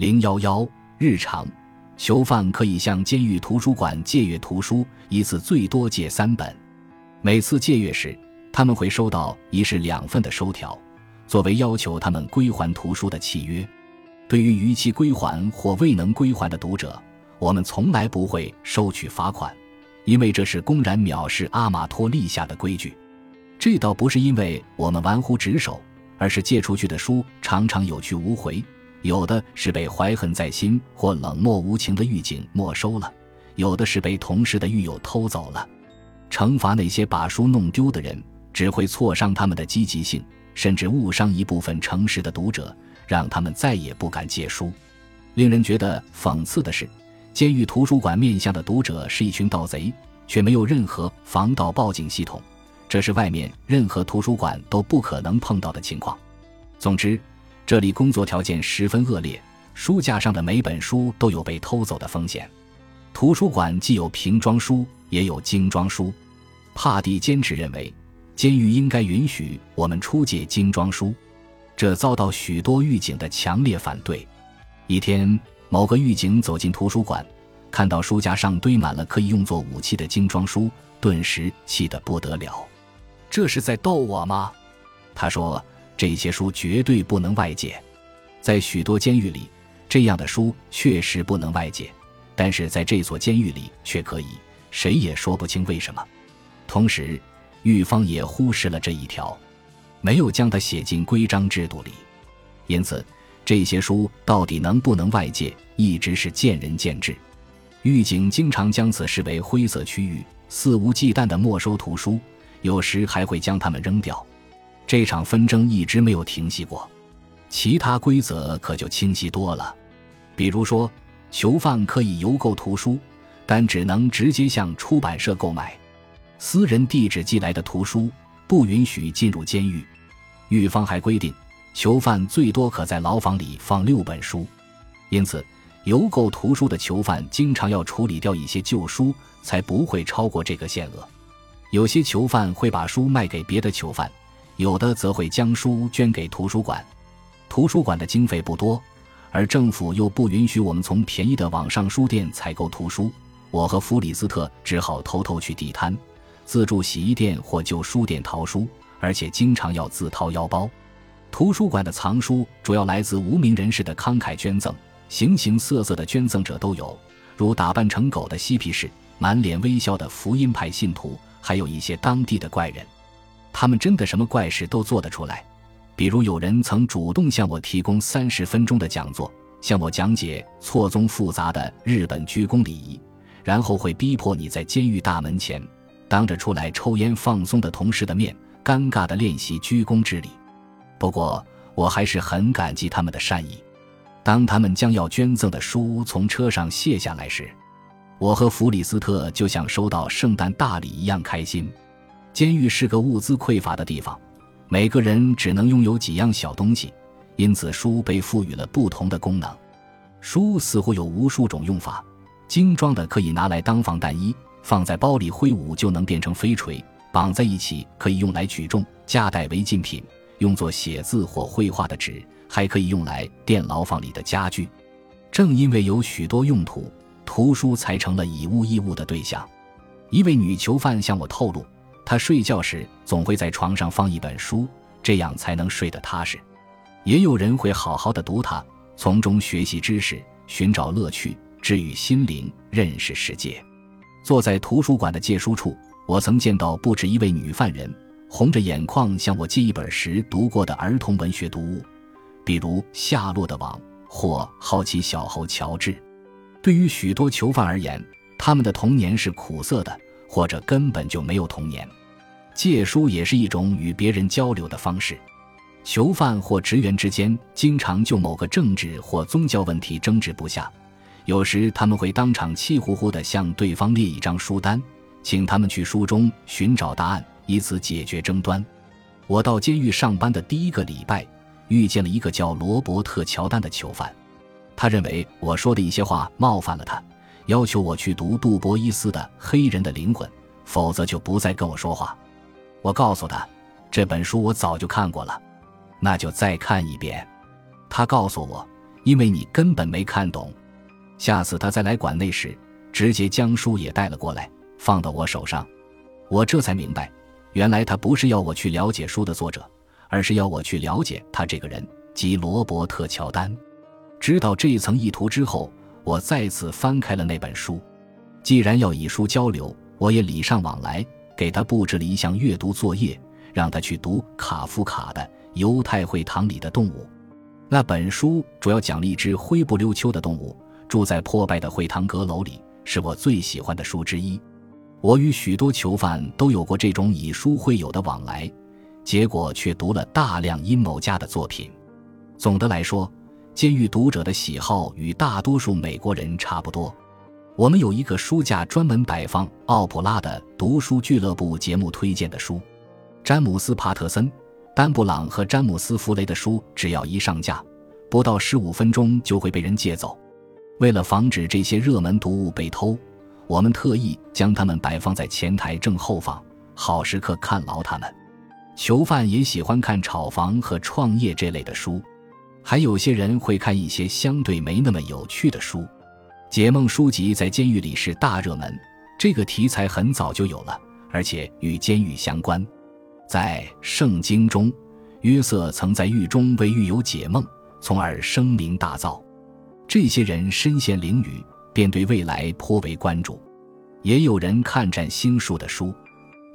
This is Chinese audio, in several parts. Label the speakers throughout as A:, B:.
A: 零幺幺日常，囚犯可以向监狱图书馆借阅图书，一次最多借三本。每次借阅时，他们会收到一式两份的收条，作为要求他们归还图书的契约。对于逾期归还或未能归还的读者，我们从来不会收取罚款，因为这是公然藐视阿马托立下的规矩。这倒不是因为我们玩忽职守，而是借出去的书常常有去无回，有的是被怀恨在心或冷漠无情的狱警没收了，有的是被同事的狱友偷走了。惩罚那些把书弄丢的人，只会挫伤他们的积极性，甚至误伤一部分诚实的读者。让他们再也不敢借书。令人觉得讽刺的是，监狱图书馆面向的读者是一群盗贼，却没有任何防盗报警系统，这是外面任何图书馆都不可能碰到的情况。总之，这里工作条件十分恶劣，书架上的每本书都有被偷走的风险。图书馆既有瓶装书，也有精装书。帕蒂坚持认为，监狱应该允许我们出借精装书。这遭到许多狱警的强烈反对。一天，某个狱警走进图书馆，看到书架上堆满了可以用作武器的精装书，顿时气得不得了。这是在逗我吗？他说：“这些书绝对不能外借。在许多监狱里，这样的书确实不能外借，但是在这所监狱里却可以。谁也说不清为什么。同时，狱方也忽视了这一条。”没有将它写进规章制度里，因此这些书到底能不能外借，一直是见仁见智。狱警经常将此视为灰色区域，肆无忌惮地没收图书，有时还会将它们扔掉。这场纷争一直没有停息过。其他规则可就清晰多了，比如说，囚犯可以邮购图书，但只能直接向出版社购买，私人地址寄来的图书。不允许进入监狱。狱方还规定，囚犯最多可在牢房里放六本书。因此，邮购图书的囚犯经常要处理掉一些旧书，才不会超过这个限额。有些囚犯会把书卖给别的囚犯，有的则会将书捐给图书馆。图书馆的经费不多，而政府又不允许我们从便宜的网上书店采购图书。我和弗里斯特只好偷偷去地摊。自助洗衣店或旧书店淘书，而且经常要自掏腰包。图书馆的藏书主要来自无名人士的慷慨捐赠，形形色色的捐赠者都有，如打扮成狗的嬉皮士，满脸微笑的福音派信徒，还有一些当地的怪人。他们真的什么怪事都做得出来。比如有人曾主动向我提供三十分钟的讲座，向我讲解错综复杂的日本鞠躬礼仪，然后会逼迫你在监狱大门前。当着出来抽烟放松的同事的面，尴尬地练习鞠躬之礼。不过，我还是很感激他们的善意。当他们将要捐赠的书从车上卸下来时，我和弗里斯特就像收到圣诞大礼一样开心。监狱是个物资匮乏的地方，每个人只能拥有几样小东西，因此书被赋予了不同的功能。书似乎有无数种用法，精装的可以拿来当防弹衣。放在包里挥舞就能变成飞锤，绑在一起可以用来举重，夹带违禁品，用作写字或绘画的纸，还可以用来垫牢房里的家具。正因为有许多用途，图书才成了以物易物的对象。一位女囚犯向我透露，他睡觉时总会在床上放一本书，这样才能睡得踏实。也有人会好好的读它，从中学习知识，寻找乐趣，治愈心灵，认识世界。坐在图书馆的借书处，我曾见到不止一位女犯人红着眼眶向我借一本时读过的儿童文学读物，比如《夏洛的网》或《好奇小猴乔治》。对于许多囚犯而言，他们的童年是苦涩的，或者根本就没有童年。借书也是一种与别人交流的方式。囚犯或职员之间经常就某个政治或宗教问题争执不下。有时他们会当场气呼呼地向对方列一张书单，请他们去书中寻找答案，以此解决争端。我到监狱上班的第一个礼拜，遇见了一个叫罗伯特·乔丹的囚犯。他认为我说的一些话冒犯了他，要求我去读杜博伊斯的《黑人的灵魂》，否则就不再跟我说话。我告诉他，这本书我早就看过了，那就再看一遍。他告诉我。因为你根本没看懂。下次他再来馆内时，直接将书也带了过来，放到我手上。我这才明白，原来他不是要我去了解书的作者，而是要我去了解他这个人，即罗伯特·乔丹。知道这一层意图之后，我再次翻开了那本书。既然要以书交流，我也礼尚往来，给他布置了一项阅读作业，让他去读卡夫卡的《犹太会堂里的动物》。那本书主要讲了一只灰不溜秋的动物住在破败的会堂阁楼里，是我最喜欢的书之一。我与许多囚犯都有过这种以书会友的往来，结果却读了大量阴谋家的作品。总的来说。监狱读者的喜好与大多数美国人差不多。我们有一个书架，专门摆放奥普拉的读书俱乐部节目推荐的书。詹姆斯·帕特森、丹布朗和詹姆斯·弗雷的书，只要一上架，不到十五分钟就会被人借走。为了防止这些热门读物被偷，我们特意将它们摆放在前台正后方，好时刻看牢它们。囚犯也喜欢看炒房和创业这类的书。还有些人会看一些相对没那么有趣的书，解梦书籍在监狱里是大热门。这个题材很早就有了，而且与监狱相关。在圣经中，约瑟曾在狱中为狱友解梦，从而声名大噪。这些人身陷囹圄，便对未来颇为关注。也有人看占星术的书。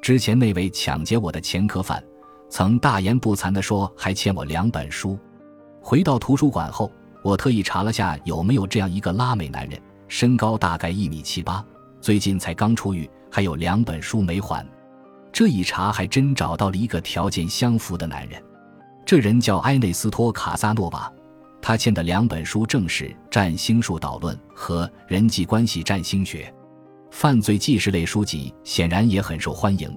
A: 之前那位抢劫我的前科犯，曾大言不惭地说还欠我两本书。回到图书馆后，我特意查了下有没有这样一个拉美男人，身高大概一米七八，最近才刚出狱，还有两本书没还。这一查还真找到了一个条件相符的男人，这人叫埃内斯托·卡萨诺瓦，他欠的两本书正是《占星术导论》和《人际关系占星学》。犯罪纪实类书籍显然也很受欢迎，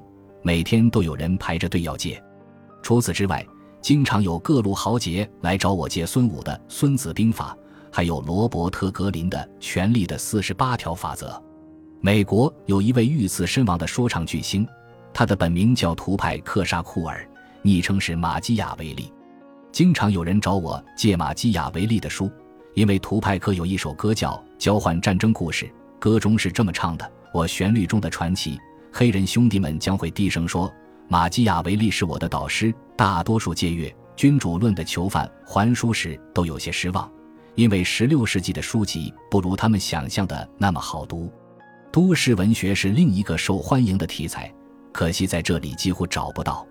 A: 每天都有人排着队要借。除此之外，经常有各路豪杰来找我借孙武的《孙子兵法》，还有罗伯特·格林的《权力的四十八条法则》。美国有一位遇刺身亡的说唱巨星，他的本名叫图派克·沙库尔，昵称是马基雅维利。经常有人找我借马基雅维利的书，因为图派克有一首歌叫《交换战争故事》，歌中是这么唱的：“我旋律中的传奇，黑人兄弟们将会低声说。”马基雅维利是我的导师。大多数借阅《君主论》的囚犯还书时都有些失望，因为16世纪的书籍不如他们想象的那么好读。都市文学是另一个受欢迎的题材，可惜在这里几乎找不到，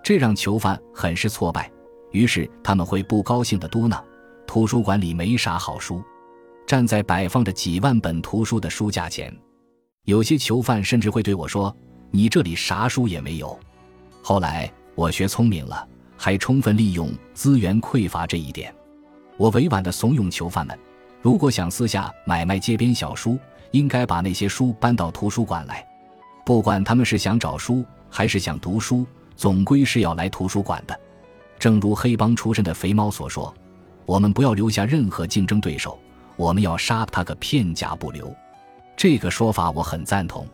A: 这让囚犯很是挫败。于是他们会不高兴地嘟囔：“图书馆里没啥好书。”站在摆放着几万本图书的书架前，有些囚犯甚至会对我说：“你这里啥书也没有。”后来我学聪明了，还充分利用资源匮乏这一点。我委婉地怂恿囚犯们，如果想私下买卖街边小书，应该把那些书搬到图书馆来。不管他们是想找书还是想读书，总归是要来图书馆的。正如黑帮出身的肥猫所说：“我们不要留下任何竞争对手，我们要杀他个片甲不留。”这个说法我很赞同。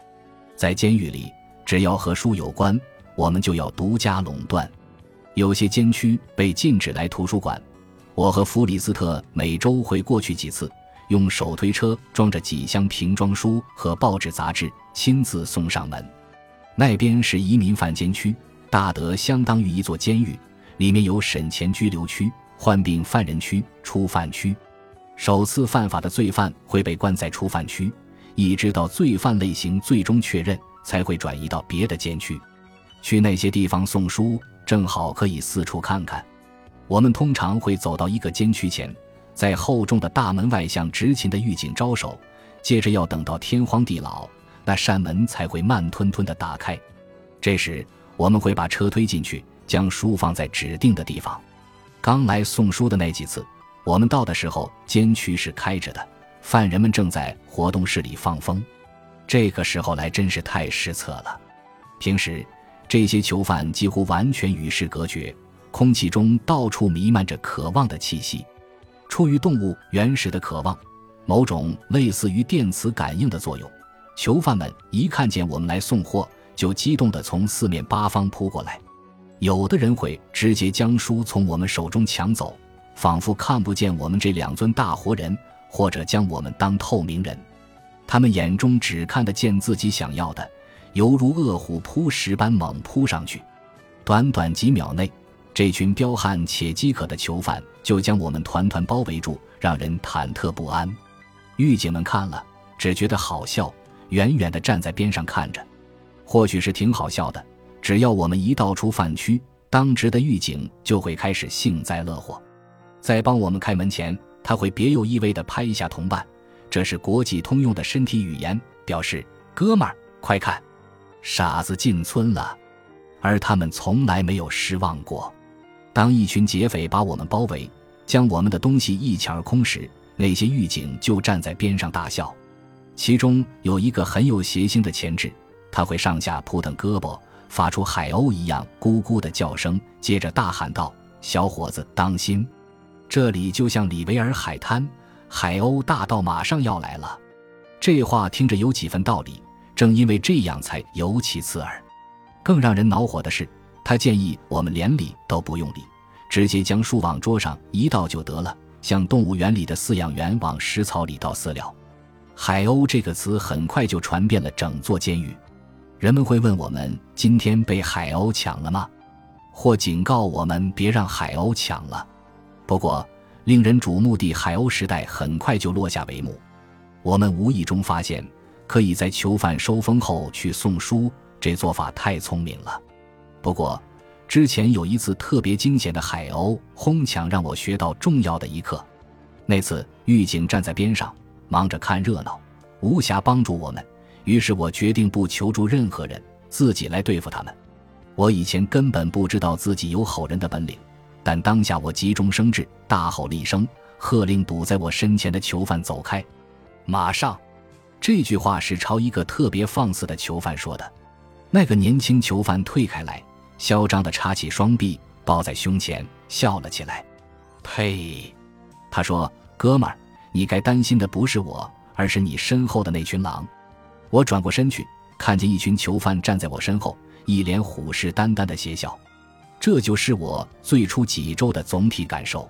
A: 在监狱里，只要和书有关。我们就要独家垄断。有些监区被禁止来图书馆，我和弗里斯特每周会过去几次，用手推车装着几箱瓶装书和报纸杂志，亲自送上门。那边是移民犯监区，大得相当于一座监狱，里面有审前拘留区、患病犯人区、初犯区。首次犯法的罪犯会被关在初犯区，一直到罪犯类型最终确认，才会转移到别的监区。去那些地方送书，正好可以四处看看。我们通常会走到一个监区前，在厚重的大门外向执勤的狱警招手，接着要等到天荒地老，那扇门才会慢吞吞地打开。这时，我们会把车推进去，将书放在指定的地方。刚来送书的那几次，我们到的时候，监区是开着的，犯人们正在活动室里放风。这个时候来真是太失策了。平时。这些囚犯几乎完全与世隔绝，空气中到处弥漫着渴望的气息。出于动物原始的渴望，某种类似于电磁感应的作用，囚犯们一看见我们来送货，就激动地从四面八方扑过来。有的人会直接将书从我们手中抢走，仿佛看不见我们这两尊大活人，或者将我们当透明人。他们眼中只看得见自己想要的，犹如饿虎扑食般猛扑上去。短短几秒内，这群彪悍且饥渴的囚犯就将我们团团包围住，让人忐忑不安。狱警们看了，只觉得好笑，远远地站在边上看着。或许是挺好笑的，只要我们一到出饭区，当值的狱警就会开始幸灾乐祸。在帮我们开门前，他会别有意味地拍一下同伴。这是国际通用的身体语言，表示“哥们儿，快看，傻子进村了”。而他们从来没有失望过。当一群劫匪把我们包围，将我们的东西一抢而空时，那些狱警就站在边上大笑。其中有一个很有邪性的前置，他会上下扑腾胳膊，发出海鸥一样咕咕的叫声，接着大喊道：“小伙子，当心，这里就像里维尔海滩。”海鸥大盗马上要来了，这话听着有几分道理，正因为这样才尤其刺耳。更让人恼火的是，他建议我们连理都不用理，直接将书往桌上一倒就得了，像动物园里的饲养员往食槽里倒饲料。海鸥这个词很快就传遍了整座监狱，人们会问我们今天被海鸥抢了吗？或警告我们别让海鸥抢了。不过。令人瞩目的海鸥时代很快就落下帷幕。我们无意中发现，可以在囚犯收封后去送书，这做法太聪明了。不过，之前有一次特别惊险的海鸥哄抢，让我学到重要的一课。那次狱警站在边上，忙着看热闹，无暇帮助我们。于是我决定不求助任何人，自己来对付他们。我以前根本不知道自己有吼人的本领。但当下我急中生智，大吼了一声，喝令堵在我身前的囚犯走开。马上，这句话是朝一个特别放肆的囚犯说的。那个年轻囚犯退开来，嚣张地插起双臂，抱在胸前，笑了起来。呸！他说：“哥们儿，你该担心的不是我，而是你身后的那群狼。”我转过身去，看见一群囚犯站在我身后，一脸虎视眈眈的邪笑。这就是我最初几周的总体感受。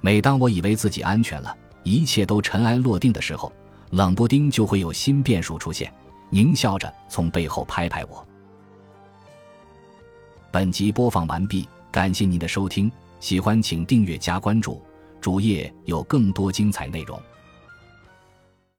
A: 每当我以为自己安全了，一切都尘埃落定的时候，冷不丁就会有新变数出现，狞笑着从背后拍拍我。本集播放完毕，感谢您的收听，喜欢请订阅加关注，主页有更多精彩内容。